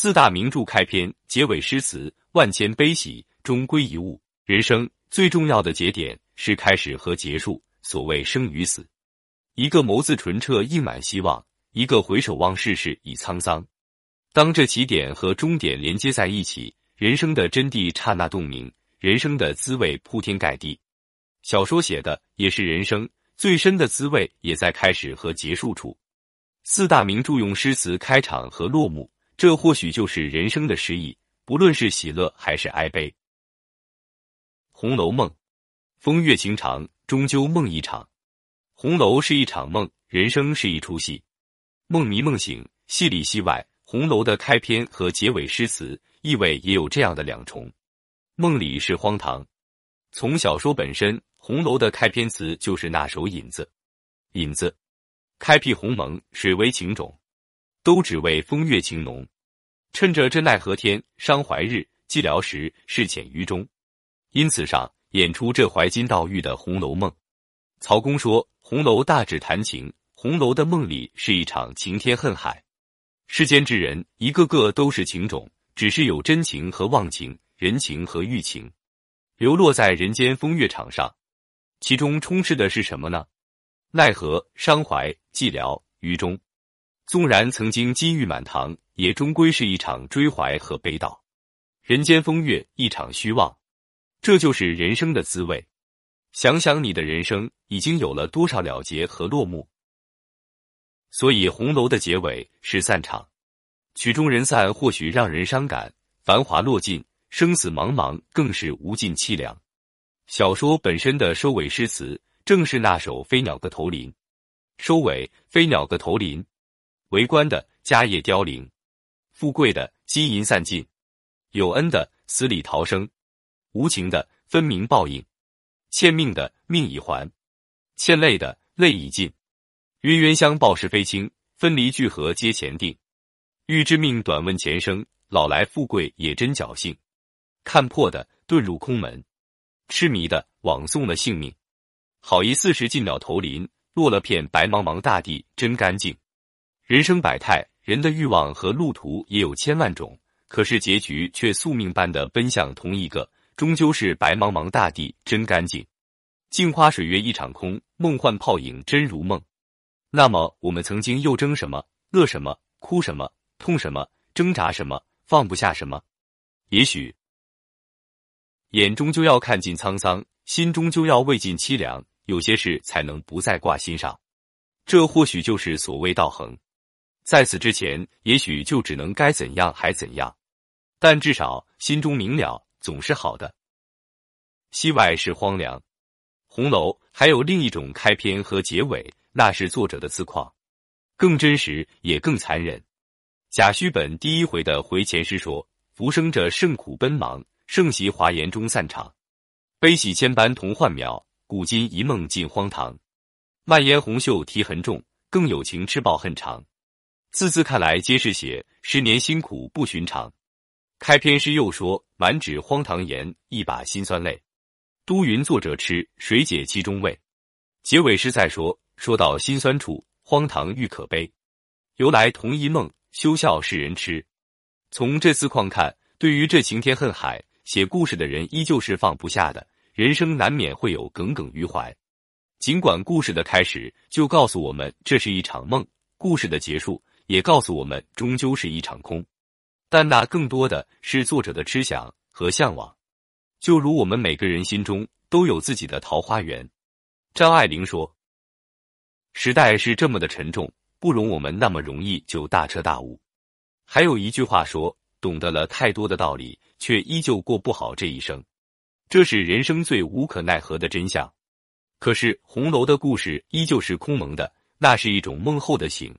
四大名著开篇、结尾诗词，万千悲喜，终归一物。人生最重要的节点是开始和结束。所谓生与死，一个眸子纯澈，映满希望；一个回首望世事已沧桑。当这起点和终点连接在一起，人生的真谛刹那洞明，人生的滋味铺天盖地。小说写的也是人生最深的滋味，也在开始和结束处。四大名著用诗词开场和落幕，这或许就是人生的诗意，不论是喜乐还是哀悲。《红楼梦》，风月情长，终究梦一场。红楼是一场梦，人生是一出戏，梦迷梦醒，戏里戏外。红楼的开篇和结尾诗词意味也有这样的两重。梦里是荒唐，从小说本身，红楼的开篇词就是那首引子，引子，开辟鸿蒙，水为情种，都只为风月情浓。趁着这奈何天，伤怀日，寂寥时，事浅于中。因此上演出这怀金悼玉的《红楼梦》。曹公说，红楼大指谈情，红楼的梦里是一场情天恨海。世间之人，一个个都是情种，只是有真情和忘情，人情和欲情，流落在人间风月场上。其中充斥的是什么呢？奈何、伤怀、寂寥、于中。纵然曾经金玉满堂，也终归是一场追怀和悲悼。人间风月，一场虚妄。这就是人生的滋味。想想你的人生，已经有了多少了结和落幕？所以，红楼的结尾是散场，曲终人散，或许让人伤感；繁华落尽，生死茫茫，更是无尽凄凉。小说本身的收尾诗词，正是那首《飞鸟各投林》。收尾，飞鸟各投林，为官的家业凋零，富贵的金银散尽，有恩的死里逃生，无情的分明报应，欠命的命已还，欠泪的泪已尽。冤冤相报是非轻，分离聚合皆前定。欲知命短问前生，老来富贵也真侥幸。看破的遁入空门，痴迷的枉送了性命。好一四十进鸟投林，落了片白茫茫大地真干净。人生百态，人的欲望和路途也有千万种，可是结局却宿命般的奔向同一个，终究是白茫茫大地真干净。镜花水月一场空，梦幻泡影真如梦。那么，我们曾经又争什么？乐什么？哭什么？痛什么？挣扎什么？放不下什么？也许，眼终究要看尽沧桑，心终究要未尽凄凉。有些事才能不再挂心上，这或许就是所谓道恒。在此之前，也许就只能该怎样还怎样，但至少心中明了，总是好的。西外是荒凉，红楼还有另一种开篇和结尾。那是作者的自况，更真实也更残忍。贾诩本第一回的回前诗说：“浮生者甚苦奔忙，盛席华言中散场，悲喜千般同幻渺，古今一梦尽荒唐。漫烟红袖啼痕重，更有情痴抱恨长。”字字看来皆是写十年辛苦不寻常。开篇诗又说：“满纸荒唐言，一把辛酸泪。都云作者痴，谁解其中味？”结尾诗再说。说到心酸处，荒唐愈可悲。由来同一梦，休笑世人痴。从这四况看，对于这情天恨海，写故事的人依旧是放不下的。人生难免会有耿耿于怀。尽管故事的开始就告诉我们这是一场梦，故事的结束也告诉我们终究是一场空。但那更多的是作者的痴想和向往。就如我们每个人心中都有自己的桃花源。张爱玲说。时代是这么的沉重，不容我们那么容易就大彻大悟。还有一句话说：“懂得了太多的道理，却依旧过不好这一生。”这是人生最无可奈何的真相。可是红楼的故事依旧是空蒙的，那是一种梦后的醒，